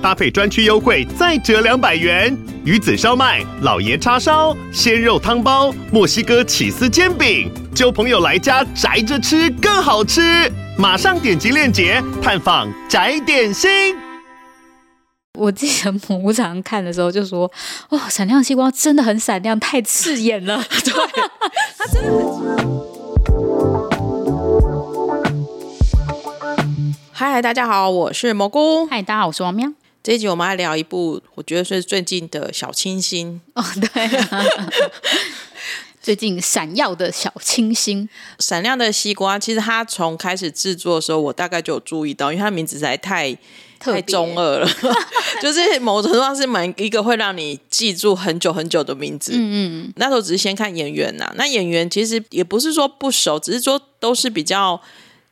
搭配专区优惠再折两百元。鱼子烧麦、老爷叉烧、鲜肉汤包、墨西哥起司煎饼，揪朋友来家宅着吃更好吃。马上点击链接探访宅点心。我记得蘑菇常看的时候就说：“哇，闪亮西瓜真的很闪亮，太刺眼了。”对，它真的很。嗨 嗨，大家好，我是蘑菇。嗨，大家好，我是王喵。这一集我们来聊一部，我觉得是最近的小清新哦，对、啊。最近闪耀的小清新，闪亮的西瓜，其实它从开始制作的时候，我大概就有注意到，因为它名字实在太太中二了，就是某种程度上是蛮一个会让你记住很久很久的名字。嗯嗯，那时候只是先看演员呐、啊，那演员其实也不是说不熟，只是说都是比较。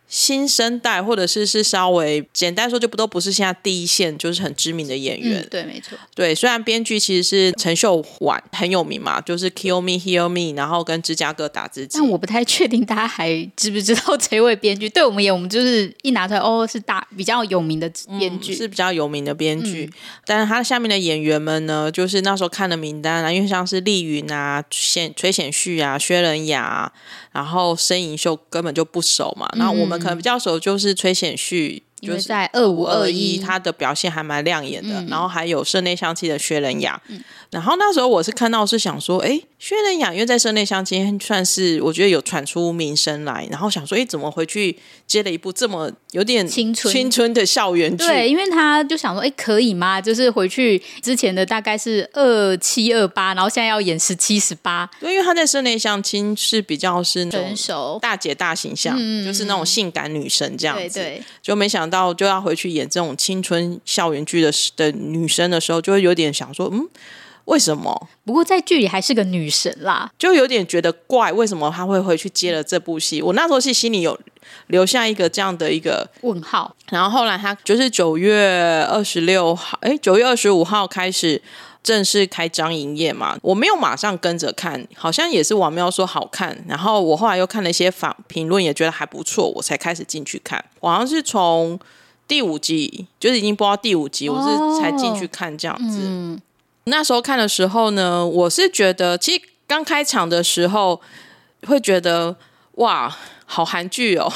新生代，或者是是稍微简单说，就不都不是现在第一线，就是很知名的演员。嗯、对，没错。对，虽然编剧其实是陈秀婉很有名嘛，就是《Kill Me Heal Me》，然后跟芝加哥打字机。但我不太确定大家还知不知道这位编剧。对我们也，我们就是一拿出来，哦，是大比较有名的编剧、嗯，是比较有名的编剧。嗯、但是他下面的演员们呢，就是那时候看的名单啊，因为像是丽云啊、显崔显旭啊、薛仁雅。然后申银秀根本就不熟嘛，然后我们可能比较熟就是崔显旭。就是在二五二一，他的表现还蛮亮眼的。嗯、然后还有社内相亲的薛仁雅。嗯、然后那时候我是看到是想说，哎，薛仁雅因为在社内相亲算是我觉得有传出名声来。然后想说，哎，怎么回去接了一部这么有点青春青春的校园剧？对，因为他就想说，哎，可以吗？就是回去之前的大概是二七二八，然后现在要演十七十八。对，因为他在社内相亲是比较是成熟大姐大形象，嗯、就是那种性感女神这样子。对对，就没想。到就要回去演这种青春校园剧的的女生的时候，就会有点想说，嗯，为什么？不过在剧里还是个女神啦，就有点觉得怪，为什么她会回去接了这部戏？我那时候是心里有留下一个这样的一个问号。然后后来她就是九月二十六号，哎，九月二十五号开始。正式开张营业嘛，我没有马上跟着看，好像也是王喵说好看，然后我后来又看了一些访评论，也觉得还不错，我才开始进去看。我好像是从第五集，就是已经播到第五集，我是才进去看这样子。哦嗯、那时候看的时候呢，我是觉得，其实刚开场的时候会觉得哇，好韩剧哦，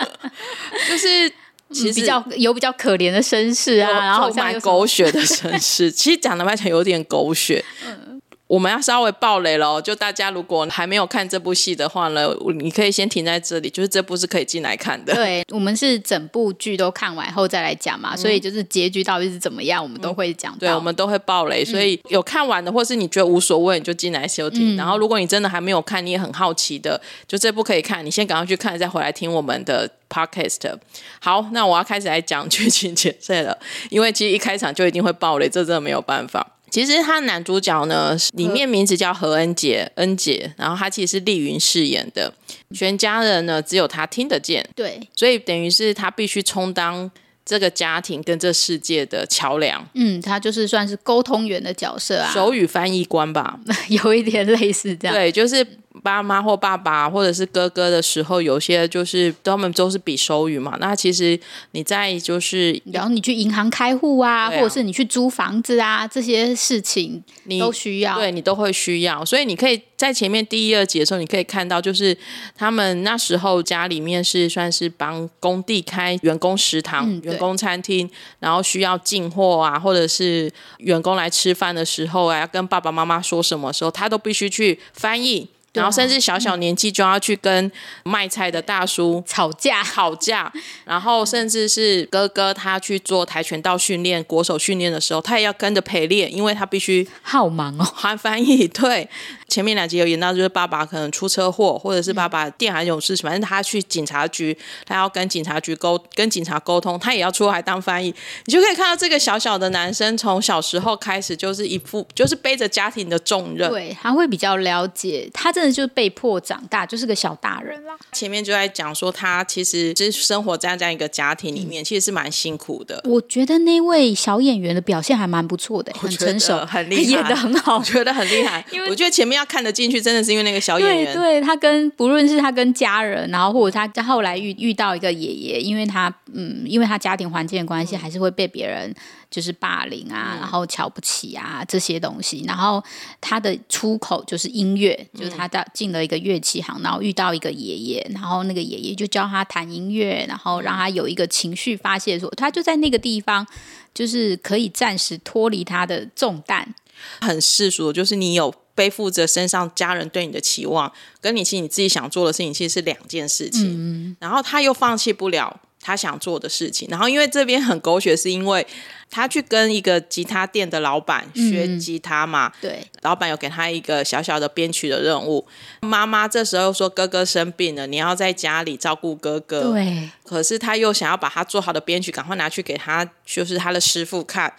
就是。其实比较有比较可怜的身世啊，然后蛮狗血的身世，其实讲的蛮像有点狗血。嗯我们要稍微爆雷了，就大家如果还没有看这部戏的话呢，你可以先停在这里，就是这部是可以进来看的。对，我们是整部剧都看完后再来讲嘛，嗯、所以就是结局到底是怎么样，我们都会讲。对，我们都会爆雷，所以有看完的，或是你觉得无所谓，你就进来休听。嗯、然后如果你真的还没有看，你也很好奇的，就这部可以看，你先赶快去看，再回来听我们的 podcast。好，那我要开始来讲剧情解释了，因为其实一开场就一定会爆雷，这真的没有办法。其实他男主角呢，里面名字叫何恩杰，恩杰，然后他其实是丽云饰演的，全家人呢只有他听得见，对，所以等于是他必须充当这个家庭跟这世界的桥梁，嗯，他就是算是沟通员的角色啊，手语翻译官吧，有一点类似这样，对，就是。爸妈或爸爸或者是哥哥的时候，有些就是他们都是比手语嘛。那其实你在就是，然后你去银行开户啊，啊或者是你去租房子啊，这些事情你都需要，对你都会需要。所以你可以在前面第一二节的时候，你可以看到，就是他们那时候家里面是算是帮工地开员工食堂、嗯、员工餐厅，然后需要进货啊，或者是员工来吃饭的时候啊，要跟爸爸妈妈说什么时候，他都必须去翻译。然后甚至小小年纪就要去跟卖菜的大叔吵架吵架，然后甚至是哥哥他去做跆拳道训练、国手训练的时候，他也要跟着陪练，因为他必须好忙哦，还翻译。对，前面两集有演到，就是爸爸可能出车祸，或者是爸爸电还有事情，反正他去警察局，他要跟警察局沟跟警察沟通，他也要出来当翻译。你就可以看到这个小小的男生从小时候开始就是一副就是背着家庭的重任，对，他会比较了解，他真的就是被迫长大，就是个小大人啦。前面就在讲说他其实是生活在这样一个家庭里面，嗯、其实是蛮辛苦的。我觉得那位小演员的表现还蛮不错的，很成熟，很厉害，演的很好，我觉得很厉害。因为我觉得前面要看得进去，真的是因为那个小演员，对，对他跟不论是他跟家人，然后或者他在后来遇遇到一个爷爷，因为他嗯，因为他家庭环境的关系，还是会被别人就是霸凌啊，嗯、然后瞧不起啊这些东西。然后他的出口就是音乐，就是他到进了一个乐器行，然后遇到一个爷爷，然后那个爷爷就教他弹音乐，然后让他有一个情绪发泄的时候，他就在那个地方，就是可以暂时脱离他的重担。很世俗，就是你有背负着身上家人对你的期望，跟你其实你自己想做的事情其实是两件事情。嗯，然后他又放弃不了他想做的事情，然后因为这边很狗血，是因为他去跟一个吉他店的老板学吉他嘛。嗯、对，老板有给他一个小小的编曲的任务。妈妈这时候又说哥哥生病了，你要在家里照顾哥哥。对，可是他又想要把他做好的编曲赶快拿去给他，就是他的师傅看。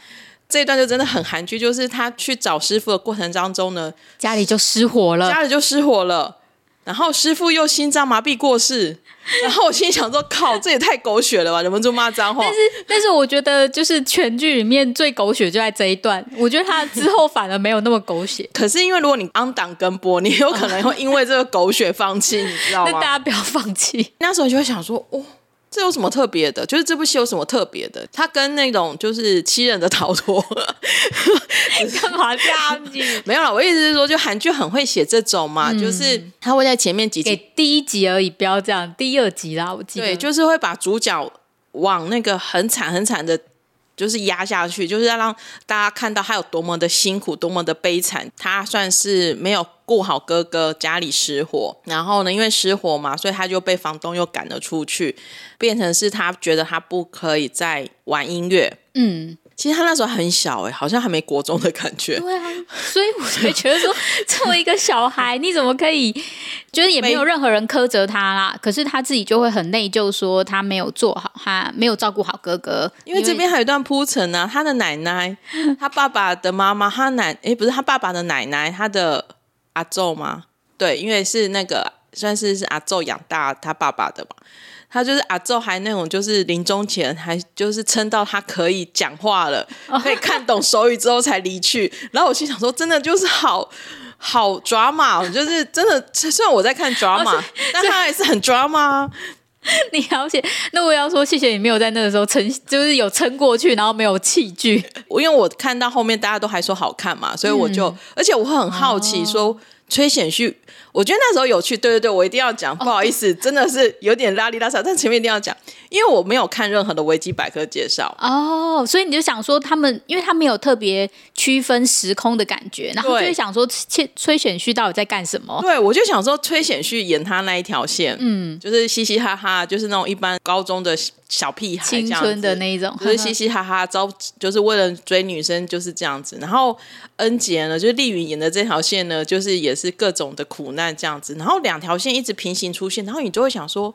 这一段就真的很韩剧，就是他去找师傅的过程当中呢，家里就失火了，家里就失火了，然后师傅又心脏麻痹过世，然后我心想说：靠，这也太狗血了吧！忍不住骂脏话。但是，但是我觉得就是全剧里面最狗血就在这一段，我觉得他之后反而没有那么狗血。可是因为如果你 on 档跟播，你有可能会因为这个狗血放弃，你知道吗？那大家不要放弃。那时候就会想说：哦。这有什么特别的？就是这部戏有什么特别的？它跟那种就是七人的逃脱，干嘛这样子？没有了，我意思是说，就韩剧很会写这种嘛，嗯、就是他会在前面几集第一集而已，不要这样，第二集啦，我记得对，就是会把主角往那个很惨很惨的。就是压下去，就是要让大家看到他有多么的辛苦，多么的悲惨。他算是没有顾好哥哥，家里失火，然后呢，因为失火嘛，所以他就被房东又赶了出去，变成是他觉得他不可以再玩音乐。嗯。其实他那时候很小哎，好像还没国中的感觉。对啊，所以我才觉得说，作为一个小孩，你怎么可以？觉得也没有任何人苛责他啦。可是他自己就会很内疚，说他没有做好，他没有照顾好哥哥。因为这边还有一段铺陈呢，他的奶奶，他爸爸的妈妈，他奶哎不是他爸爸的奶奶，他的阿宙吗？对，因为是那个算是是阿宙养大他爸爸的嘛。他就是阿宙，还那种就是临终前还就是撑到他可以讲话了，可以看懂手语之后才离去。然后我心想说，真的就是好好 drama，就是真的。虽然我在看 drama，但他还是很 drama。你了解？那我要说谢谢你没有在那个时候撑，就是有撑过去，然后没有弃剧。我 因为我看到后面大家都还说好看嘛，所以我就，嗯、而且我会很好奇说。哦崔显旭，我觉得那时候有趣，对对对，我一定要讲，不好意思，真的是有点拉里拉杂，但前面一定要讲，因为我没有看任何的维基百科介绍哦，所以你就想说他们，因为他没有特别区分时空的感觉，然后就会想说崔崔显旭到底在干什么？对，我就想说崔显旭演他那一条线，嗯，就是嘻嘻哈哈，就是那种一般高中的。小屁孩，青春的那一种，就是嘻嘻哈哈招，就是为了追女生就是这样子。然后恩杰呢，就是丽云演的这条线呢，就是也是各种的苦难这样子。然后两条线一直平行出现，然后你就会想说。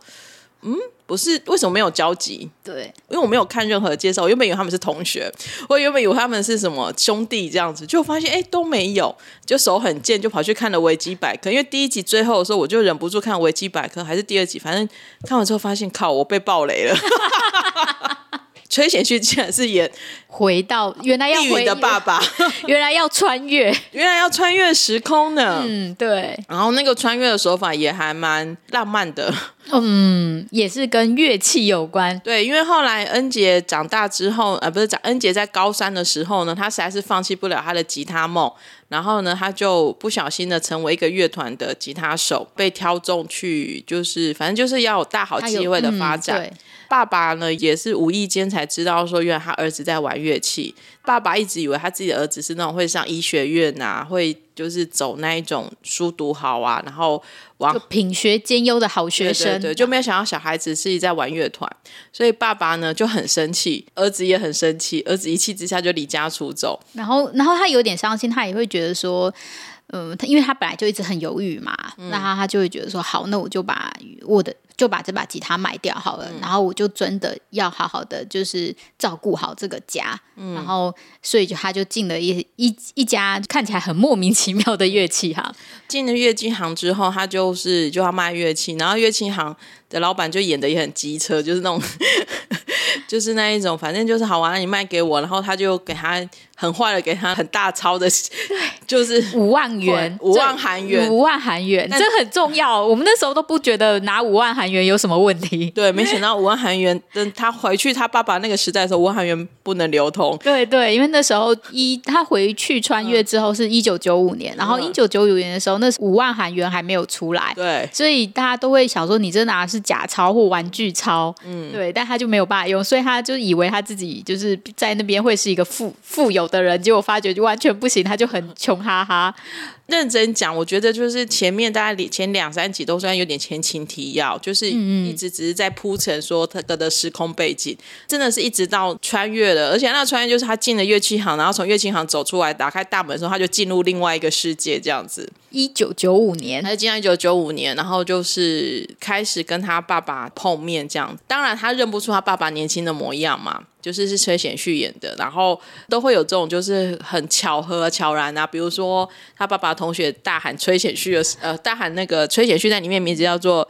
嗯，不是，为什么没有交集？对，因为我没有看任何介绍，我原本以为他们是同学，我原本以为他们是什么兄弟这样子，就发现哎都没有，就手很贱，就跑去看了维基百科。因为第一集最后的时候，我就忍不住看维基百科，还是第二集，反正看完之后发现，靠，我被暴雷了。崔显旭竟然是演回到原来要回的爸爸，原来要穿越，原来要穿越时空呢。嗯，对。然后那个穿越的手法也还蛮浪漫的。嗯，也是跟乐器有关。对，因为后来恩杰长大之后，呃，不是长恩杰在高三的时候呢，他实在是放弃不了他的吉他梦。然后呢，他就不小心的成为一个乐团的吉他手，被挑中去，就是反正就是要有大好机会的发展。嗯、爸爸呢，也是无意间才知道说，原来他儿子在玩乐器。爸爸一直以为他自己的儿子是那种会上医学院啊，会就是走那一种书读好啊，然后往品学兼优的好学生，对，对，对，就没有想到小孩子是在玩乐团，所以爸爸呢就很生气，儿子也很生气，儿子一气之下就离家出走。然后，然后他有点伤心，他也会觉得说。嗯，他因为他本来就一直很犹豫嘛，嗯、那他他就会觉得说，好，那我就把我的。就把这把吉他卖掉好了，嗯、然后我就真的要好好的，就是照顾好这个家，嗯、然后所以就他就进了一一一家看起来很莫名其妙的乐器行。进了乐器行之后，他就是就要卖乐器，然后乐器行的老板就演的也很机车，就是那种，就是那一种，反正就是好玩，你卖给我，然后他就给他很坏的给他很大钞的，对，就是五万元，五万韩元，五万韩元，这很重要。我们那时候都不觉得拿五万韩元有什么问题，对，没想到五万韩元，等他回去他爸爸那个时代的时候，五万韩元不能流通，对对，因为那时候一他回去穿越之后是一九九五年，嗯、然后一九九五年的时候，那五万韩元还没有出来，对，所以大家都会想说你这拿的是假钞或玩具钞，嗯，对，但他就没有办法用，所以他就以为他自己就是在那边会是一个富富有的人，结果发觉就完全不行，他就很穷哈哈。认真讲，我觉得就是前面大概前两三集都算有点前情提要，就是一直只是在铺陈说他的时空背景，嗯、真的是一直到穿越了，而且那穿越就是他进了乐器行，然后从乐器行走出来，打开大门的时候，他就进入另外一个世界，这样子。一九九五年，他就进到一九九五年，然后就是开始跟他爸爸碰面，这样。当然他认不出他爸爸年轻的模样嘛。就是是崔显旭演的，然后都会有这种就是很巧合悄然啊，比如说他爸爸同学大喊崔显旭的呃，大喊那个崔显旭在里面名字叫做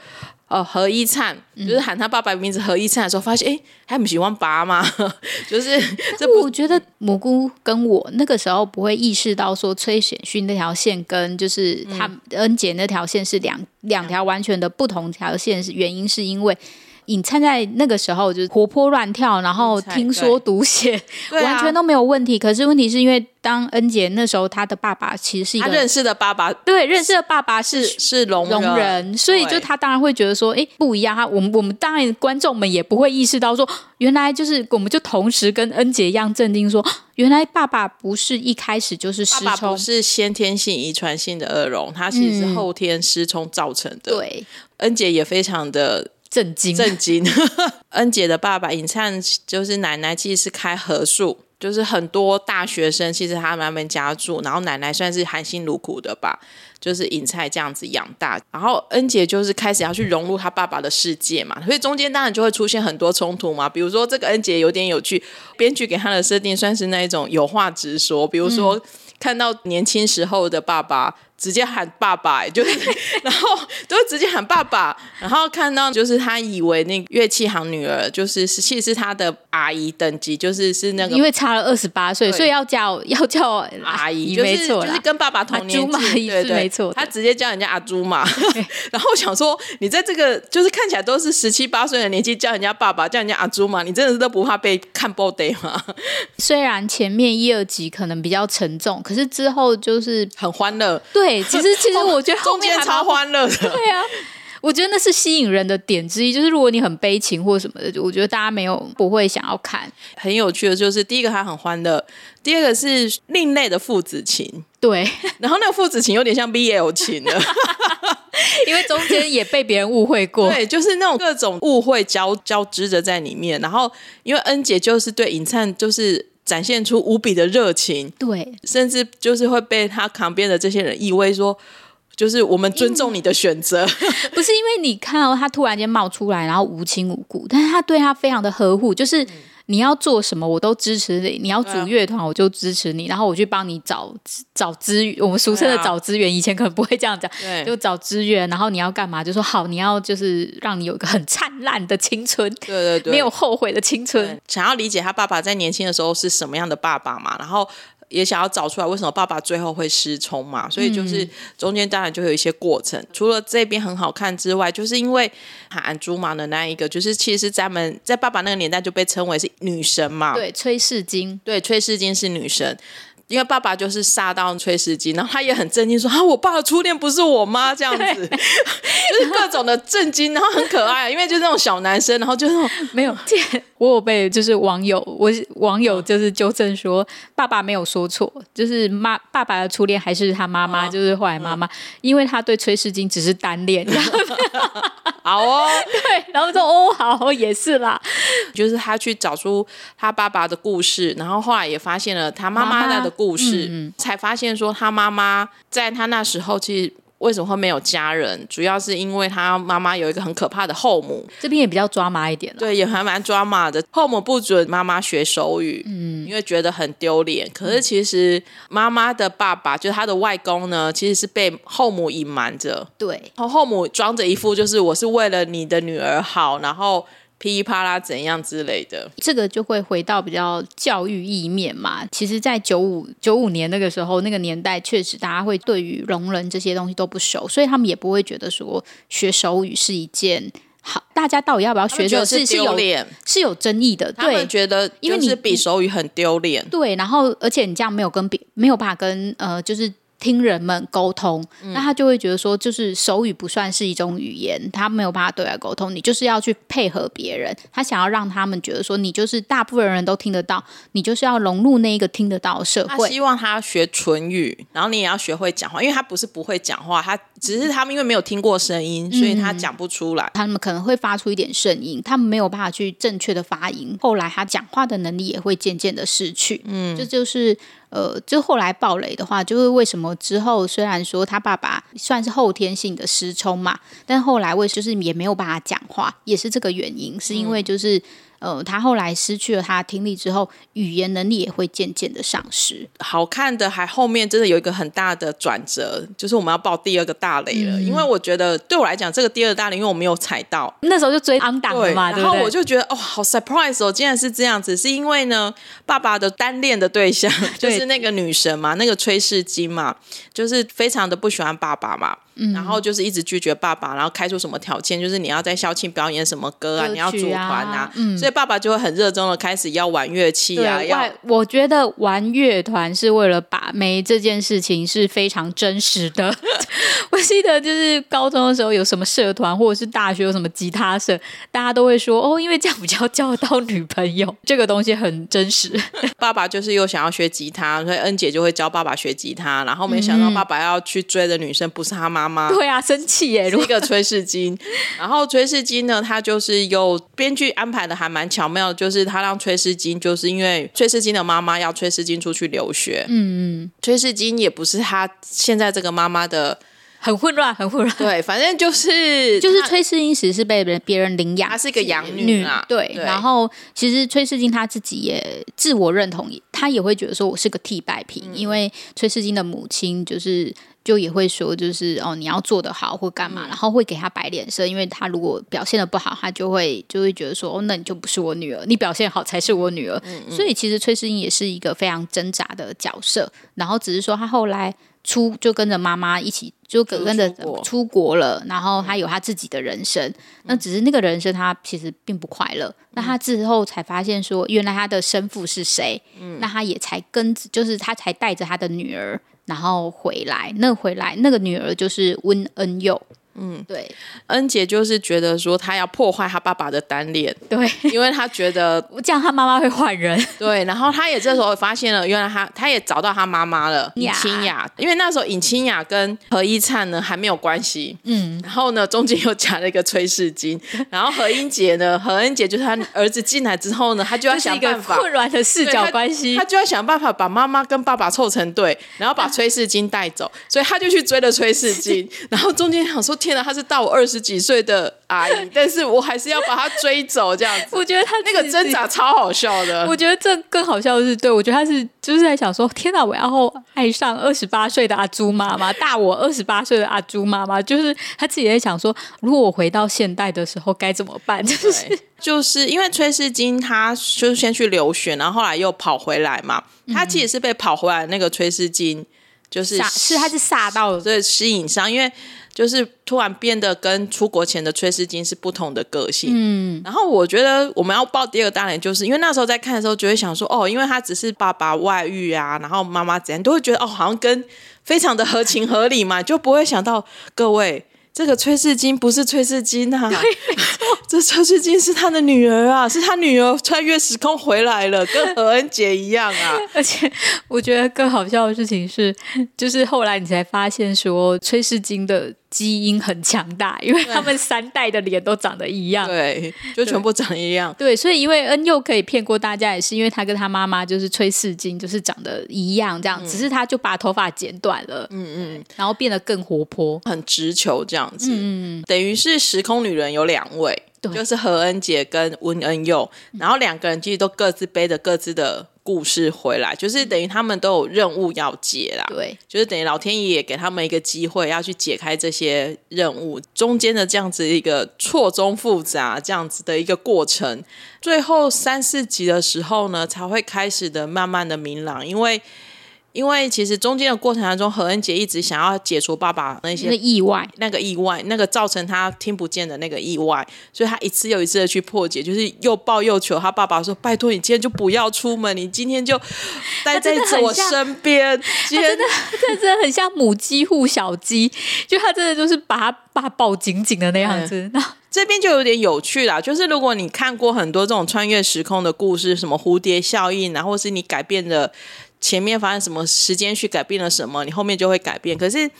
呃何一灿，嗯、就是喊他爸爸名字何一灿的时候，发现哎，还很喜欢拔吗？就是这不我觉得蘑菇跟我那个时候不会意识到说崔显旭那条线跟就是他恩姐那条线是两、嗯、两条完全的不同条线，是原因是因为。尹灿在那个时候就是活泼乱跳，然后听说读写完全都没有问题。可是问题是因为当恩杰那时候，他的爸爸其实是一个他认识的爸爸，对，认识的爸爸是是聋聋人，所以就他当然会觉得说，哎，不一样。他我们我们当然观众们也不会意识到说，原来就是我们就同时跟恩杰一样镇定说，原来爸爸不是一开始就是失聪，爸爸不是先天性遗传性的耳聋，他其实是后天失聪造成的。对，恩杰也非常的。震惊！震惊！恩姐的爸爸尹灿就是奶奶，其实是开合宿，就是很多大学生其实他们他们家住，然后奶奶算是含辛茹苦的吧，就是尹菜这样子养大，然后恩杰就是开始要去融入他爸爸的世界嘛，所以中间当然就会出现很多冲突嘛，比如说这个恩杰有点有趣，编剧给他的设定算是那一种有话直说，比如说看到年轻时候的爸爸。直接喊爸爸，就是，然后都会直接喊爸爸，然后看到就是他以为那乐器行女儿就是其实是他的阿姨等级，就是是那个，因为差了二十八岁，所以要叫要叫阿姨，就是就是跟爸爸同年纪，对对，没错，他直接叫人家阿朱嘛。然后我想说，你在这个就是看起来都是十七八岁的年纪叫人家爸爸，叫人家阿朱嘛，你真的是都不怕被看爆的吗？虽然前面一二集可能比较沉重，可是之后就是很欢乐，对。其实，其实我觉得后面中间超欢乐的。对啊，我觉得那是吸引人的点之一。就是如果你很悲情或什么的，我觉得大家没有不会想要看。很有趣的就是，第一个他很欢乐，第二个是另类的父子情。对，然后那个父子情有点像 BL 情了，因为中间也被别人误会过。对，就是那种各种误会交交织着在里面。然后因为恩姐就是对尹灿就是。展现出无比的热情，对，甚至就是会被他旁边的这些人以为说，就是我们尊重你的选择，不是因为你看到他突然间冒出来，然后无亲无故，但是他对他非常的呵护，就是。嗯你要做什么，我都支持你。你要组乐团，我就支持你。啊、然后我去帮你找找资源，我们俗称的找资源。啊、以前可能不会这样讲，对就找资源。然后你要干嘛？就说好，你要就是让你有一个很灿烂的青春，对对对，没有后悔的青春。想要理解他爸爸在年轻的时候是什么样的爸爸嘛？然后。也想要找出来为什么爸爸最后会失聪嘛，所以就是中间当然就有一些过程。嗯、除了这边很好看之外，就是因为喊朱玛的那一个，就是其实咱们在爸爸那个年代就被称为是女神嘛。对，崔世金，对，崔世金是女神。因为爸爸就是杀到崔世金，然后他也很震惊，说：“啊，我爸的初恋不是我妈这样子，就是各种的震惊，然后很可爱，因为就是那种小男生，然后就那种没有。我有被就是网友，我网友就是纠正说，爸爸没有说错，就是妈爸爸的初恋还是他妈妈，哦、就是后来妈妈，嗯、因为他对崔世金只是单恋。然后”好哦，对，然后说哦，好，也是啦，就是他去找出他爸爸的故事，然后后来也发现了他妈妈的故事，妈妈才发现说他妈妈在他那时候其实。为什么会没有家人？主要是因为他妈妈有一个很可怕的后母，这边也比较抓马一点。对，也还蛮抓马的。后母不准妈妈学手语，嗯，因为觉得很丢脸。可是其实妈妈的爸爸，就是他的外公呢，其实是被后母隐瞒着。对，然后后母装着一副就是我是为了你的女儿好，然后。噼里啪啦怎样之类的，这个就会回到比较教育意面嘛。其实，在九五九五年那个时候，那个年代确实大家会对于聋人这些东西都不熟，所以他们也不会觉得说学手语是一件好。大家到底要不要学？这个是丢脸，是有争议的。对，他们觉得因为你比手语很丢脸。对，然后而且你这样没有跟别没有办法跟呃，就是。听人们沟通，那他就会觉得说，就是手语不算是一种语言，他没有办法对外沟通。你就是要去配合别人，他想要让他们觉得说，你就是大部分人都听得到，你就是要融入那一个听得到的社会。他希望他学唇语，然后你也要学会讲话，因为他不是不会讲话，他只是他们因为没有听过声音，所以他讲不出来。嗯，他们可能会发出一点声音，他们没有办法去正确的发音，后来他讲话的能力也会渐渐的失去。嗯，这就是。呃，就后来爆雷的话，就是为什么之后虽然说他爸爸算是后天性的失聪嘛，但后来为就是也没有办法讲话，也是这个原因，是因为就是。嗯呃，他后来失去了他的听力之后，语言能力也会渐渐的丧失。好看的还后面真的有一个很大的转折，就是我们要爆第二个大雷了。嗯、因为我觉得对我来讲，这个第二个大雷，因为我没有踩到，那时候就追 on 档了嘛，对，然后我就觉得哦，好 surprise 哦，竟然是这样子，是因为呢，爸爸的单恋的对象 就是那个女神嘛，那个崔世金嘛，就是非常的不喜欢爸爸嘛。嗯、然后就是一直拒绝爸爸，然后开出什么条件，就是你要在校庆表演什么歌啊，啊你要组团啊，嗯、所以爸爸就会很热衷的开始要玩乐器啊。对要我觉得玩乐团是为了把妹这件事情是非常真实的。我记得就是高中的时候有什么社团，或者是大学有什么吉他社，大家都会说哦，因为这样比较交得到女朋友，这个东西很真实。爸爸就是又想要学吉他，所以恩姐就会教爸爸学吉他，然后没想到爸爸要去追的女生不是他妈。妈妈。对啊，生气耶！是一个崔世金，然后崔世金呢，他就是有编剧安排的还蛮巧妙，就是他让崔世金，就是因为崔世金的妈妈要崔世金出去留学，嗯嗯，崔世金也不是他现在这个妈妈的，很混乱，很混乱，对，反正就是就是崔世英其实是被别人领养，她是一个养女啊，对，对然后其实崔世金她自己也自我认同，她也会觉得说我是个替代品，嗯、因为崔世金的母亲就是。就也会说，就是哦，你要做得好或干嘛，嗯、然后会给她摆脸色，因为她如果表现的不好，她就会就会觉得说，哦，那你就不是我女儿，你表现好才是我女儿。嗯嗯、所以其实崔世英也是一个非常挣扎的角色，然后只是说她后来出就跟着妈妈一起就跟着出国了，然后他有他自己的人生。嗯、那只是那个人生他其实并不快乐。嗯、那他之后才发现说，原来他的生父是谁？嗯、那他也才跟就是他才带着他的女儿。然后回来，那回来那个女儿就是温恩佑。嗯，对，恩姐就是觉得说她要破坏她爸爸的单恋，对，因为她觉得 这样她妈妈会换人，对，然后她也这时候发现了，原来她她也找到她妈妈了，尹清雅，因为那时候尹清雅跟何一灿呢还没有关系，嗯，然后呢中间又夹了一个崔世金，然后何英杰呢，何恩杰就是他儿子进来之后呢，他就要想办法混乱的视角关系，他就要想办法把妈妈跟爸爸凑成对，然后把崔世金带走，所以他就去追了崔世金，然后中间想说。天哪，他是大我二十几岁的阿姨，但是我还是要把她追走，这样子。我觉得他那个挣扎超好笑的。我觉得这更好笑的是，对，我觉得他是就是在想说，天哪，我要爱上二十八岁的阿朱妈妈，大我二十八岁的阿朱妈妈，就是他自己在想说，如果我回到现代的时候该怎么办？就是就是因为崔世金他就是先去留学，然后后来又跑回来嘛，他其实是被跑回来的那个崔世金。就是是他是吓到对吸引上，因为就是突然变得跟出国前的崔世金是不同的个性。嗯，然后我觉得我们要报第二个大雷，就是因为那时候在看的时候，就会想说哦，因为他只是爸爸外遇啊，然后妈妈怎样，都会觉得哦，好像跟非常的合情合理嘛，就不会想到各位。这个崔世金不是崔世金啊，这崔世金是他的女儿啊，是他女儿穿越时空回来了，跟何恩杰一样啊。而且我觉得更好笑的事情是，就是后来你才发现说崔世金的基因很强大，因为他们三代的脸都长得一样，对，就全部长一样。对，对，所以因为恩佑可以骗过大家，也是因为他跟他妈妈就是崔世金，就是长得一样，这样，嗯、只是他就把头发剪短了，嗯嗯，然后变得更活泼，很直球这样子，嗯嗯，等于是时空女人有两位，对。就是何恩姐跟温恩佑，然后两个人其实都各自背着各自的。故事回来，就是等于他们都有任务要解啦。对，就是等于老天爷给他们一个机会，要去解开这些任务中间的这样子一个错综复杂这样子的一个过程。最后三四集的时候呢，才会开始的慢慢的明朗，因为。因为其实中间的过程当中，何恩杰一直想要解除爸爸那些那意外，那个意外，那个造成他听不见的那个意外，所以他一次又一次的去破解，就是又抱又求他爸爸说：“拜托你今天就不要出门，你今天就待在我身边。”真的，真的很像母鸡护小鸡，就他真的就是把他爸抱紧紧的那样子。那、嗯、这边就有点有趣啦，就是如果你看过很多这种穿越时空的故事，什么蝴蝶效应，然后是你改变的。前面发生什么时间去改变了什么，你后面就会改变。可是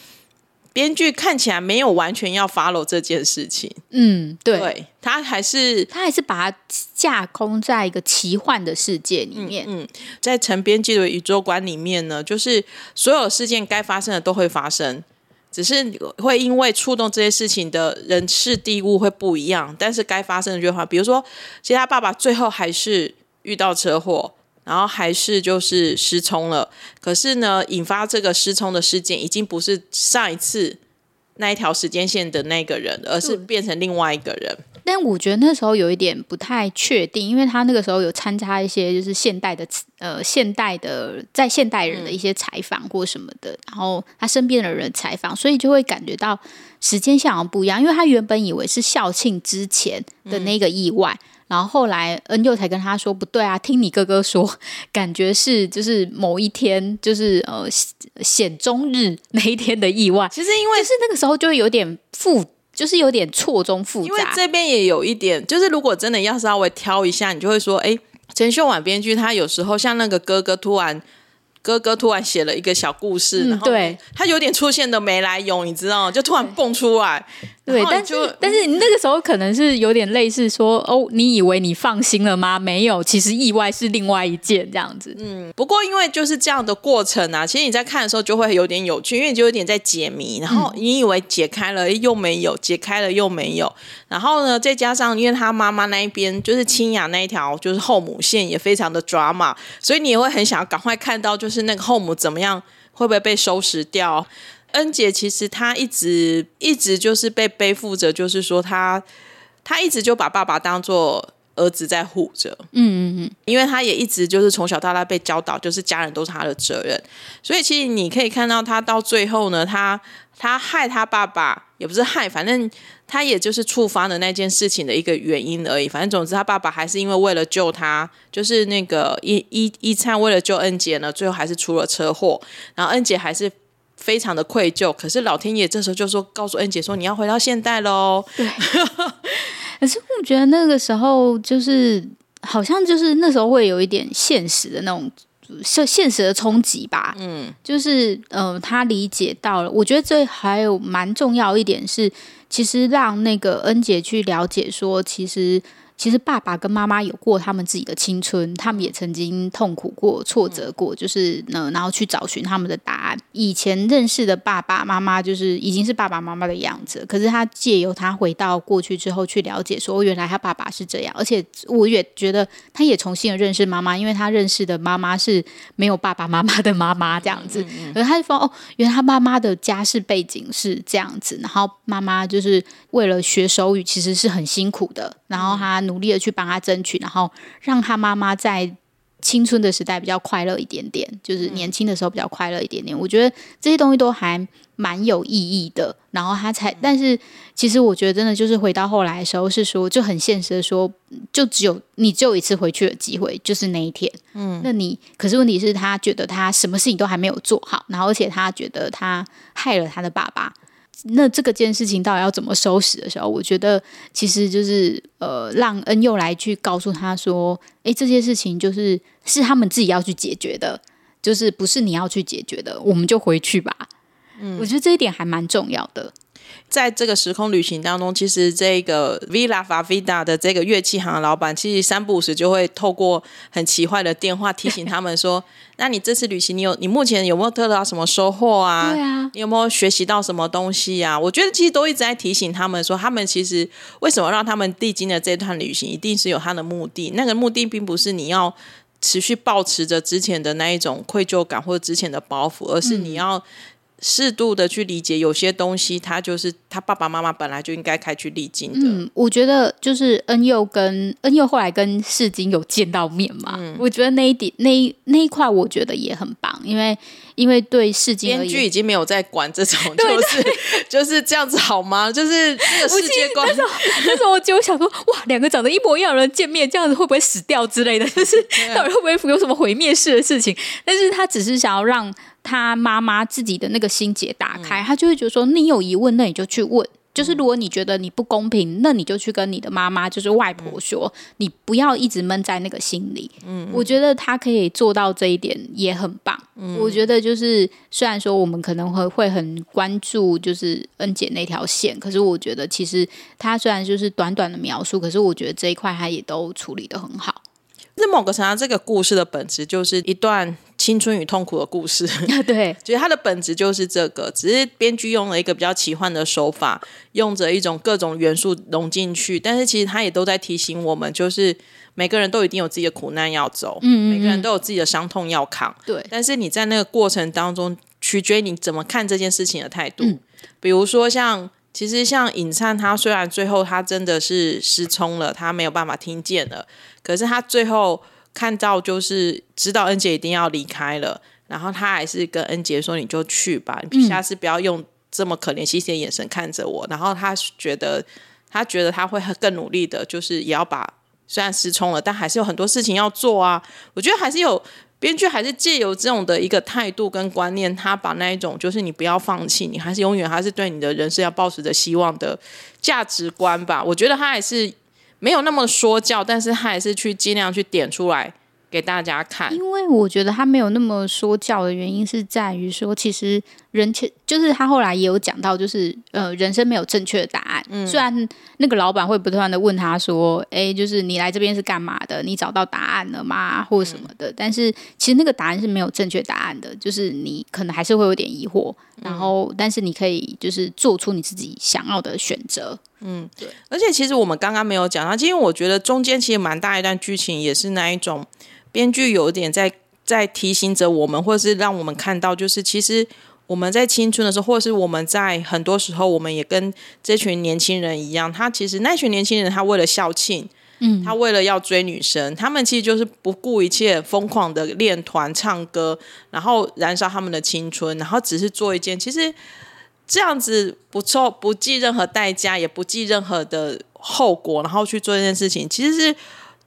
编剧看起来没有完全要 follow 这件事情。嗯，对，对他还是他还是把它架空在一个奇幻的世界里面。嗯，嗯，在陈编辑的宇宙观里面呢，就是所有事件该发生的都会发生，只是会因为触动这些事情的人事地物会不一样，但是该发生的就会，比如说，其实他爸爸最后还是遇到车祸。然后还是就是失聪了，可是呢，引发这个失聪的事件已经不是上一次那一条时间线的那个人，而是变成另外一个人。但我觉得那时候有一点不太确定，因为他那个时候有参加一些就是现代的呃现代的在现代人的一些采访或什么的，嗯、然后他身边的人采访，所以就会感觉到时间线好像不一样，因为他原本以为是校庆之前的那个意外。嗯然后后来恩佑才跟他说不对啊，听你哥哥说，感觉是就是某一天，就是呃显中日那一天的意外。其实因为就是那个时候就会有点复，就是有点错综复杂。因为这边也有一点，就是如果真的要稍微挑一下，你就会说，哎，陈秀婉编剧他有时候像那个哥哥突然。哥哥突然写了一个小故事，嗯、然后对他有点出现的没来由，你知道？就突然蹦出来。对，但是但是你那个时候可能是有点类似说，哦，你以为你放心了吗？没有，其实意外是另外一件这样子。嗯，不过因为就是这样的过程啊，其实你在看的时候就会有点有趣，因为你就有点在解谜，然后你以为解开了又没有，解开了又没有，然后呢，再加上因为他妈妈那一边就是清雅那一条就是后母线也非常的 drama，所以你也会很想要赶快看到就是那个后母怎么样，会不会被收拾掉。恩姐其实她一直一直就是被背负着，就是说她她一直就把爸爸当做儿子在护着，嗯嗯嗯，因为他也一直就是从小到大被教导，就是家人都是他的责任，所以其实你可以看到他到最后呢，他他害他爸爸也不是害，反正他也就是触发了那件事情的一个原因而已。反正总之他爸爸还是因为为了救他，就是那个一一一灿为了救恩杰呢，最后还是出了车祸，然后恩杰还是。非常的愧疚，可是老天爷这时候就说告诉恩姐说，你要回到现代喽。对，可是我觉得那个时候就是好像就是那时候会有一点现实的那种现现实的冲击吧。嗯，就是呃，他理解到了。我觉得这还有蛮重要一点是，其实让那个恩姐去了解说，其实。其实爸爸跟妈妈有过他们自己的青春，他们也曾经痛苦过、挫折过，就是呢，然后去找寻他们的答案。以前认识的爸爸妈妈，就是已经是爸爸妈妈的样子。可是他借由他回到过去之后，去了解说，原来他爸爸是这样。而且我也觉得，他也重新的认识妈妈，因为他认识的妈妈是没有爸爸妈妈的妈妈这样子。而他就说，哦，原来他妈妈的家世背景是这样子，然后妈妈就是为了学手语，其实是很辛苦的。然后他。努力的去帮他争取，然后让他妈妈在青春的时代比较快乐一点点，就是年轻的时候比较快乐一点点。我觉得这些东西都还蛮有意义的。然后他才，但是其实我觉得真的就是回到后来的时候，是说就很现实的说，就只有你只有一次回去的机会，就是那一天。嗯，那你可是问题是，他觉得他什么事情都还没有做好，然后而且他觉得他害了他的爸爸。那这个件事情到底要怎么收拾的时候，我觉得其实就是呃，让恩佑来去告诉他说，诶，这些事情就是是他们自己要去解决的，就是不是你要去解决的，我们就回去吧。嗯，我觉得这一点还蛮重要的。在这个时空旅行当中，其实这个 Villa Favida 的这个乐器行的老板，其实三不五时就会透过很奇怪的电话提醒他们说：“ 那你这次旅行，你有你目前有没有得到什么收获啊？对啊，你有没有学习到什么东西啊？”我觉得其实都一直在提醒他们说，他们其实为什么让他们历经的这段旅行，一定是有他的目的。那个目的并不是你要持续保持着之前的那一种愧疚感或者之前的包袱，而是你要。适度的去理解，有些东西他就是他爸爸妈妈本来就应该开去历经的。嗯，我觉得就是恩佑跟恩佑后来跟世金有见到面嘛，嗯、我觉得那一点那一那一块我觉得也很棒，因为因为对世金编剧已经没有在管这种，就是 就是这样子好吗？就是这个世界观。那时候那时候我就想说，哇，两个长得一模一样的人见面，这样子会不会死掉之类的？就是到底会不会有什么毁灭式的事情？但是他只是想要让。他妈妈自己的那个心结打开，他就会觉得说：“你有疑问，那你就去问。就是如果你觉得你不公平，那你就去跟你的妈妈，就是外婆说，你不要一直闷在那个心里。”嗯，我觉得他可以做到这一点也很棒。嗯，我觉得就是虽然说我们可能会会很关注就是恩姐那条线，可是我觉得其实他虽然就是短短的描述，可是我觉得这一块他也都处理的很好。那某个程度，这个故事的本质就是一段青春与痛苦的故事。对，其实它的本质就是这个，只是编剧用了一个比较奇幻的手法，用着一种各种元素融进去。但是其实它也都在提醒我们，就是每个人都一定有自己的苦难要走，嗯，嗯，嗯，每个人都有自己的伤痛要扛。对，但是你在那个过程当中，取决于你怎么看这件事情的态度。嗯，比如说像。其实像尹灿，他虽然最后他真的是失聪了，他没有办法听见了，可是他最后看到就是知道恩杰一定要离开了，然后他还是跟恩杰说：“你就去吧，你下次不要用这么可怜兮兮的眼神看着我。”然后他觉得他觉得他会更努力的，就是也要把虽然失聪了，但还是有很多事情要做啊。我觉得还是有。编剧还是借由这种的一个态度跟观念，他把那一种就是你不要放弃，你还是永远还是对你的人生要抱持着希望的价值观吧。我觉得他还是没有那么说教，但是他还是去尽量去点出来。给大家看，因为我觉得他没有那么说教的原因是在于说，其实人前就是他后来也有讲到，就是呃，人生没有正确的答案。嗯，虽然那个老板会不断的问他说：“哎，就是你来这边是干嘛的？你找到答案了吗？或者什么的？”嗯，但是其实那个答案是没有正确答案的，就是你可能还是会有点疑惑。然后，但是你可以就是做出你自己想要的选择。嗯，对。而且其实我们刚刚没有讲到，因为我觉得中间其实蛮大一段剧情也是那一种。编剧有点在在提醒着我们，或者是让我们看到，就是其实我们在青春的时候，或者是我们在很多时候，我们也跟这群年轻人一样。他其实那群年轻人，他为了校庆，嗯，他为了要追女生，他们其实就是不顾一切，疯狂的练团、唱歌，然后燃烧他们的青春，然后只是做一件其实这样子不错，不计任何代价，也不计任何的后果，然后去做这件事情，其实是。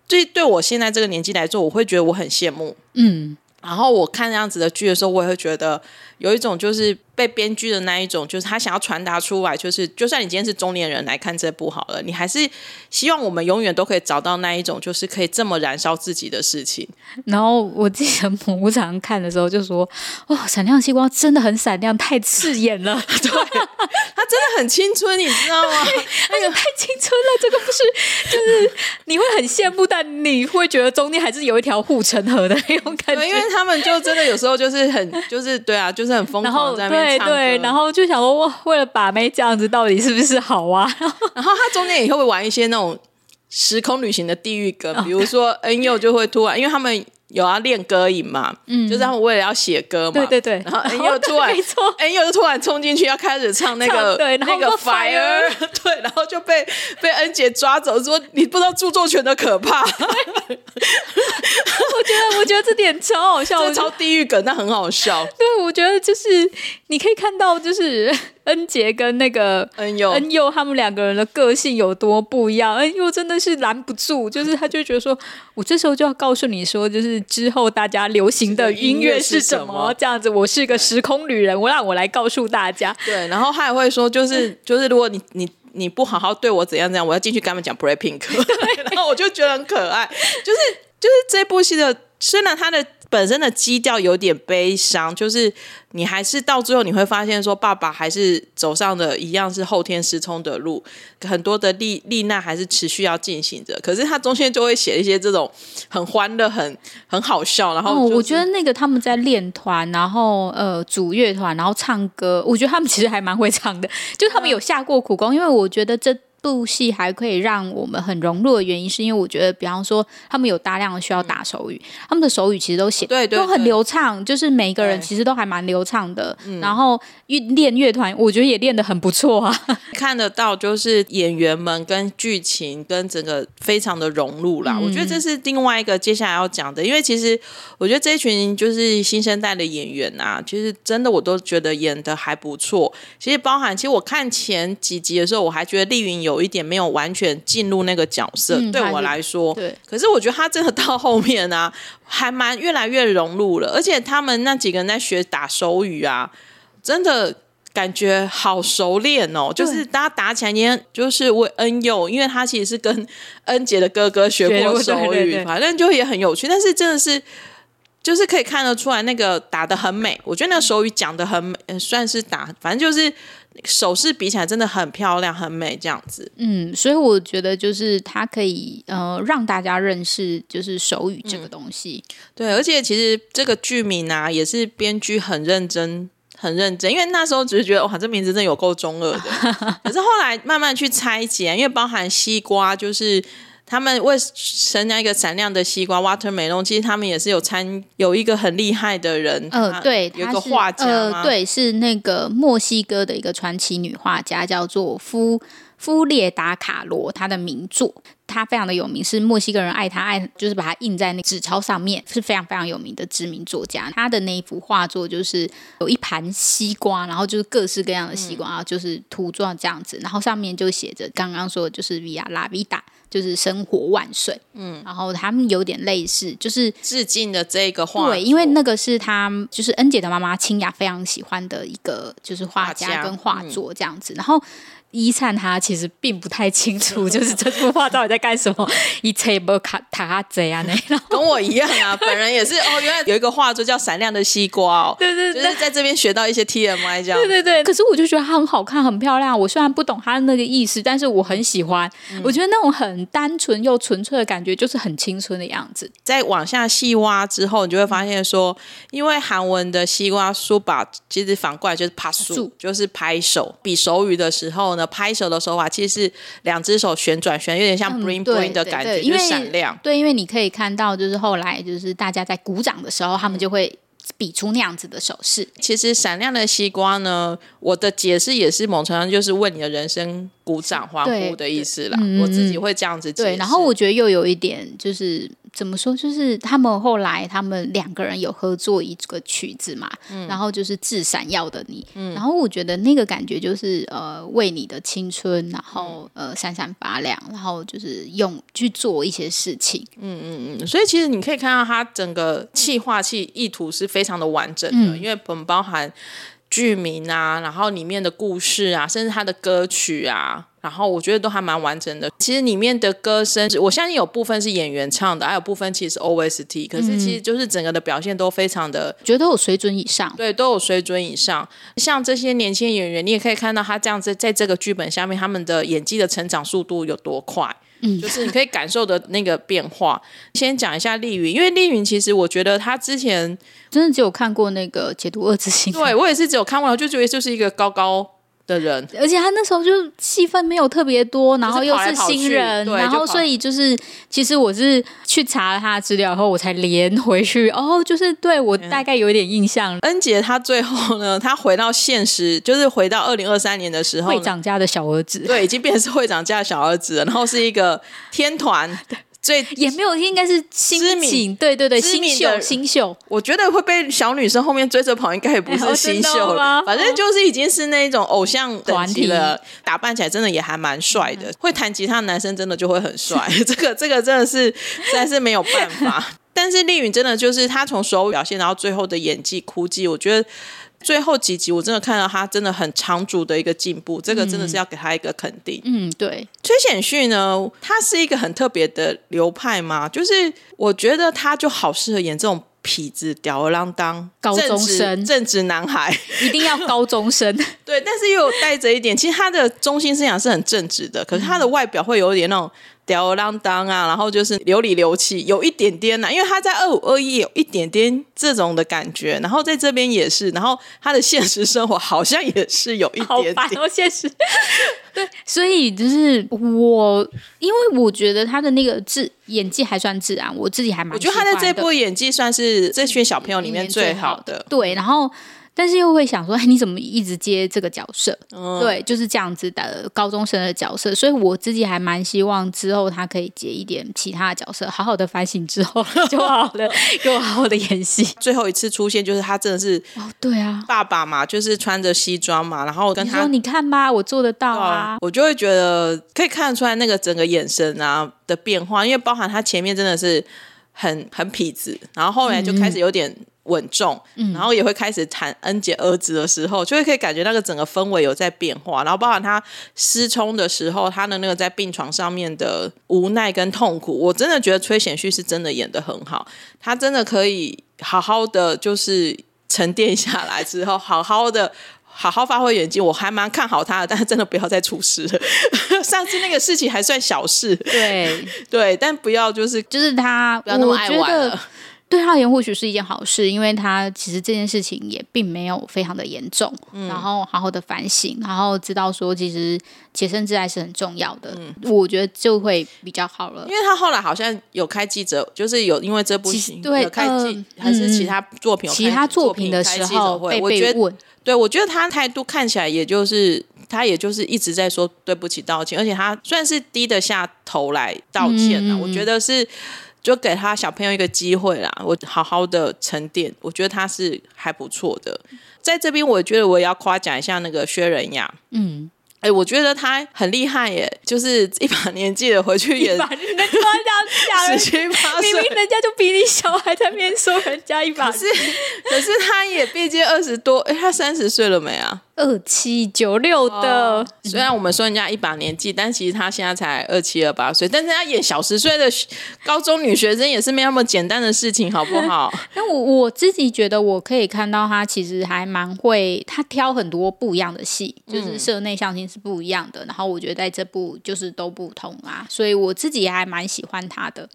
对，对我现在这个年纪来说，我会觉得我很羡慕。嗯，然后我看这样子的剧的时候，我也会觉得有一种就是。被编剧的那一种，就是他想要传达出来，就是就算你今天是中年人来看这部好了，你还是希望我们永远都可以找到那一种，就是可以这么燃烧自己的事情。然后我记得我常常看的时候就说：“哇、哦，闪亮星光真的很闪亮，太刺眼了。”对，他真的很青春，你知道吗？那个太青春了，这个不是就是你会很羡慕，但你会觉得中间还是有一条护城河的那种感觉。因为他们就真的有时候就是很就是对啊，就是很疯狂在那边。对对，然后就想说，哇，为了把妹这样子，到底是不是好啊？然后他中间也会玩一些那种时空旅行的地狱梗，比如说恩佑就会突然，因为他们。有啊练歌瘾嘛？嗯，就是他们为了要写歌嘛。对对对。然后恩佑突然，恩佑就突然冲进去要开始唱那个对那个 Fire，对，然后就被被恩姐抓走，说你不知道著作权的可怕。我觉得我觉得这点超好笑，超地狱梗，但很好笑。对，我觉得就是你可以看到，就是。恩杰跟那个恩佑，恩佑他们两个人的个性有多不一样？恩佑真的是拦不住，就是他就觉得说，我这时候就要告诉你说，就是之后大家流行的音乐是什么？什么这样子，我是一个时空旅人，我让我来告诉大家。对，然后他也会说，就是 就是，如果你你你不好好对我怎样怎样，我要进去跟他们讲 Break Pink。对，然后我就觉得很可爱，就是就是这部戏的虽然他的。本身的基调有点悲伤，就是你还是到最后你会发现说，爸爸还是走上的一样是后天失聪的路，很多的历历难还是持续要进行着。可是他中间就会写一些这种很欢乐、很很好笑。然后、就是哦，我觉得那个他们在练团，然后呃组乐团，然后唱歌，我觉得他们其实还蛮会唱的，就他们有下过苦功，因为我觉得这。部戏还可以让我们很融入的原因，是因为我觉得，比方说他们有大量的需要打手语，嗯、他们的手语其实都写对，都很流畅，就是每一个人其实都还蛮流畅的。然后练乐团，我觉得也练得很不错啊，看得到就是演员们跟剧情跟整个非常的融入啦。嗯、我觉得这是另外一个接下来要讲的，因为其实我觉得这一群就是新生代的演员啊，其实真的我都觉得演的还不错。其实包含，其实我看前几集的时候，我还觉得丽云有。有一点没有完全进入那个角色，嗯、对我来说，对。可是我觉得他真的到后面啊，还蛮越来越融入了。而且他们那几个人在学打手语啊，真的感觉好熟练哦。就是大家打起来，你就是为恩佑，因为他其实是跟恩杰的哥哥学过手语，对对对，反正就也很有趣。但是真的是，就是可以看得出来，那个打的很美。我觉得那个手语讲的很美，算是打，反正就是。手势比起来真的很漂亮，很美，这样子。嗯，所以我觉得就是它可以呃让大家认识就是手语这个东西。嗯、对，而且其实这个剧名啊也是编剧很认真，很认真，因为那时候只是觉得哇，这名字真的有够中二的。可是后来慢慢去拆解，因为包含西瓜就是。他们为生那一个闪亮的西瓜 watermelon，其实他们也是有参有一个很厉害的人，呃，对，有一个画家，呃，对，是那个墨西哥的一个传奇女画家，叫做夫夫列达卡罗，她的名作，她非常的有名，是墨西哥人爱她爱，就是把它印在那纸钞上面，是非常非常有名的知名作家。她的那一幅画作就是有一盘西瓜，然后就是各式各样的西瓜，然后就是涂状这样子，然后上面就写着刚刚说的就是 Via La Vida。就是生活万岁，嗯，然后他们有点类似，就是致敬的这个画，对，因为那个是他就是恩姐的妈妈清雅非常喜欢的一个就是画家跟画作这样子，嗯、然后。一灿他其实并不太清楚，就是这幅画到底在干什么。一切不卡塔贼啊，那 跟我一样啊，本人也是哦。原来有一个画作叫《闪亮的西瓜》哦，对对对，就是在这边学到一些 TMI 这样。对对对，可是我就觉得它很好看，很漂亮。我虽然不懂它的那个意思，但是我很喜欢。嗯、我觉得那种很单纯又纯粹的感觉，就是很青春的样子。再往下细挖之后，你就会发现说，因为韩文的西瓜书把其实反过来就是拍树，就是拍手。比手语的时候呢。拍手的手法其实是两只手旋转旋，有点像 bling bling 的感觉，就是闪亮。对，因为你可以看到，就是后来就是大家在鼓掌的时候，他们就会比出那样子的手势。其实闪亮的西瓜呢，我的解释也是某程度上就是为你的人生鼓掌欢呼的意思啦。我自己会这样子解然后我觉得又有一点就是。怎么说？就是他们后来，他们两个人有合作一个曲子嘛，嗯、然后就是《致闪耀的你》，嗯、然后我觉得那个感觉就是呃，为你的青春，然后呃，闪闪发亮，然后就是用去做一些事情，嗯嗯嗯。所以其实你可以看到，它整个气化器意图是非常的完整的，嗯、因为本包含剧名啊，然后里面的故事啊，甚至它的歌曲啊。然后我觉得都还蛮完整的。其实里面的歌声，我相信有部分是演员唱的，还有部分其实是 OST。可是其实就是整个的表现都非常的，觉得都有水准以上。对，都有水准以上。像这些年轻演员，你也可以看到他这样子在这个剧本下面，他们的演技的成长速度有多快。嗯，就是你可以感受的那个变化。先讲一下丽云，因为丽云其实我觉得她之前真的只有看过那个《解读二之心》。对，我也是只有看过，我就觉得就是一个高高。的人，而且他那时候就戏份没有特别多，然后又是新人，然后所以就是其实我是去查了他的资料后，我才连回去哦，就是对我大概有一点印象。恩杰他最后呢，他回到现实，就是回到二零二三年的时候，会长家的小儿子，对，已经变成是会长家的小儿子了，然后是一个天团。所以也没有，应该是新景，对对对，新秀新秀。我觉得会被小女生后面追着跑，应该也不是新秀了，反正就是已经是那种偶像团体了。打扮起来真的也还蛮帅的，会弹吉他的男生真的就会很帅。这个这个真的是实在是没有办法。但是丽云真的就是她从所有表现，然后最后的演技哭泣，我觉得最后几集我真的看到他真的很长足的一个进步，这个真的是要给他一个肯定。嗯，对。崔显旭呢，他是一个很特别的流派嘛，就是我觉得他就好适合演这种。痞子吊儿郎当，高中生，正直男孩，一定要高中生。对，但是又有带着一点，其实他的中心思想是很正直的，可是他的外表会有一点那种。吊儿郎当啊，然后就是流里流气，有一点点呐、啊，因为他在二五二一有一点点这种的感觉，然后在这边也是，然后他的现实生活好像也是有一点点，好烦哦，现实。对，所以就是我，因为我觉得他的那个自演技还算自然，我自己还蛮，我觉得他在这部演技算是这群小朋友里面最好的。对，然后。但是又会想说，哎，你怎么一直接这个角色？嗯、对，就是这样子的高中生的角色。所以我自己还蛮希望之后他可以接一点其他的角色，好好的反省之后 就好了，给我好好的演戏。最后一次出现就是他真的是哦，对啊，爸爸嘛，就是穿着西装嘛，然后跟他你说，你看吧，我做得到啊，我就会觉得可以看得出来那个整个眼神啊的变化，因为包含他前面真的是很很痞子，然后后来就开始有点。嗯稳重，然后也会开始谈恩姐儿子的时候，嗯、就会可以感觉那个整个氛围有在变化。然后包含他失聪的时候，他的那个在病床上面的无奈跟痛苦，我真的觉得崔显旭是真的演的很好。他真的可以好好的就是沉淀下来之后，好好的好好发挥演技。我还蛮看好他的，但是真的不要再出事了。上次那个事情还算小事，对 对，但不要就是就是他不要那么爱玩了。对他而言或许是一件好事，因为他其实这件事情也并没有非常的严重，嗯、然后好好的反省，然后知道说其实洁身自爱是很重要的，嗯、我觉得就会比较好了。因为他后来好像有开记者，就是有因为这部戏对有开记、呃、还是其他作品，其他作品的时候被被问，对我觉得他态度看起来也就是他也就是一直在说对不起道歉，而且他算是低得下头来道歉了，嗯、我觉得是。就给他小朋友一个机会啦，我好好的沉淀，我觉得他是还不错的。在这边，我觉得我也要夸奖一下那个薛仁雅，嗯。哎，我觉得他很厉害耶，就是一把年纪了回去演，把人家这样讲，十七八岁，明明人家就比你小，还在那边说人家一把。可是，可是他也毕竟二十多，哎，他三十岁了没啊？二七九六的。哦，虽然我们说人家一把年纪，但其实他现在才二七二八岁，但是他演小十岁的高中女学生也是没那么简单的事情，好不好？那我我自己觉得，我可以看到他其实还蛮会，他挑很多不一样的戏，就是社内相亲是。不一样的，然后我觉得在这部就是都不同啊，所以我自己还蛮喜欢他的。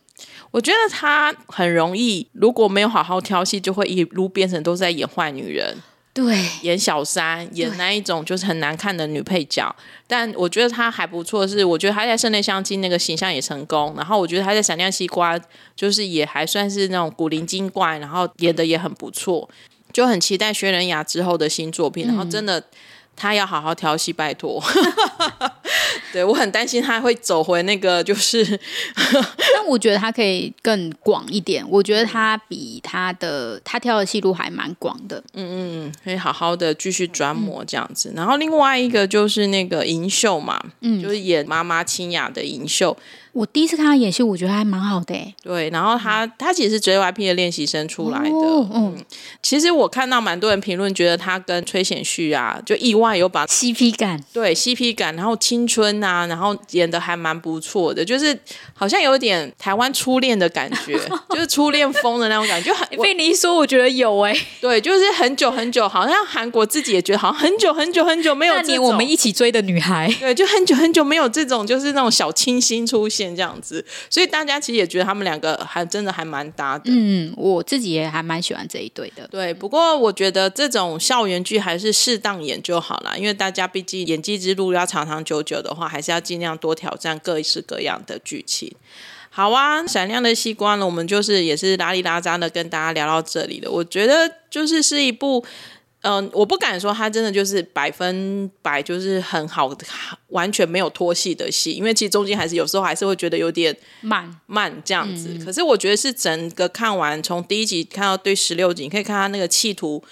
我觉得他很容易，如果没有好好挑戏，就会一路变成都在演坏女人，对，演小三，演那一种就是很难看的女配角。但我觉得她还不错，是我觉得她在室内相亲那个形象也成功，然后我觉得她在闪亮西瓜就是也还算是那种古灵精怪，然后演的也很不错，就很期待薛仁雅之后的新作品，然后真的。嗯他要好好挑戏，拜托。对，我很担心他会走回那个，就是。但我觉得他可以更广一点。我觉得他比他的他挑的戏路还蛮广的。嗯嗯嗯，可以好好的继续专磨这样子。嗯、然后另外一个就是那个银秀嘛，嗯，就是演妈妈清雅的银秀。我第一次看他演戏，我觉得还蛮好的。对，然后他他其实是 JYP 的练习生出来的。哦、嗯，其实我看到蛮多人评论，觉得他跟崔显旭啊，就意外有把 CP 感，对 CP 感，然后青春啊，然后演的还蛮不错的，就是好像有点台湾初恋的感觉，就是初恋风的那种感觉。就很 被你一说，我觉得有哎。对，就是很久很久，好像韩国自己也觉得好像很久很久很久没有这种。那年我们一起追的女孩。对，就很久很久没有这种，就是那种小清新出现。这样子，所以大家其实也觉得他们两个还真的还蛮搭的。嗯，我自己也还蛮喜欢这一对的。对，不过我觉得这种校园剧还是适当演就好了，因为大家毕竟演技之路要长长久久的话，还是要尽量多挑战各式各样的剧情。好啊，闪亮的西瓜呢，我们就是也是拉里拉扎的跟大家聊到这里了。我觉得就是是一部。嗯、呃，我不敢说他真的就是百分百就是很好，完全没有拖戏的戏，因为其实中间还是有时候还是会觉得有点慢慢这样子。嗯、可是我觉得是整个看完，从第一集看到第十六集，你可以看他那个企图，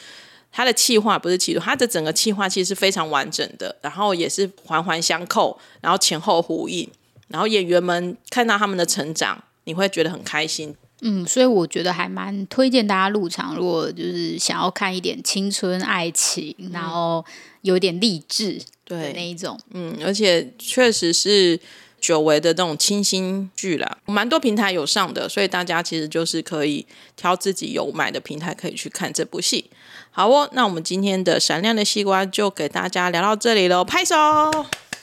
他的气化不是企图，他的整个气化其实是非常完整的，然后也是环环相扣，然后前后呼应，然后演员们看到他们的成长，你会觉得很开心。嗯，所以我觉得还蛮推荐大家入场，如果就是想要看一点青春爱情，嗯、然后有点励志的那一种，嗯，而且确实是久违的那种清新剧啦，蛮多平台有上的，所以大家其实就是可以挑自己有买的平台可以去看这部戏。好哦，那我们今天的闪亮的西瓜就给大家聊到这里喽，拍手。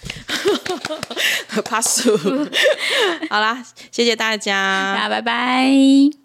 怕输，好啦，谢谢大家，大家拜拜。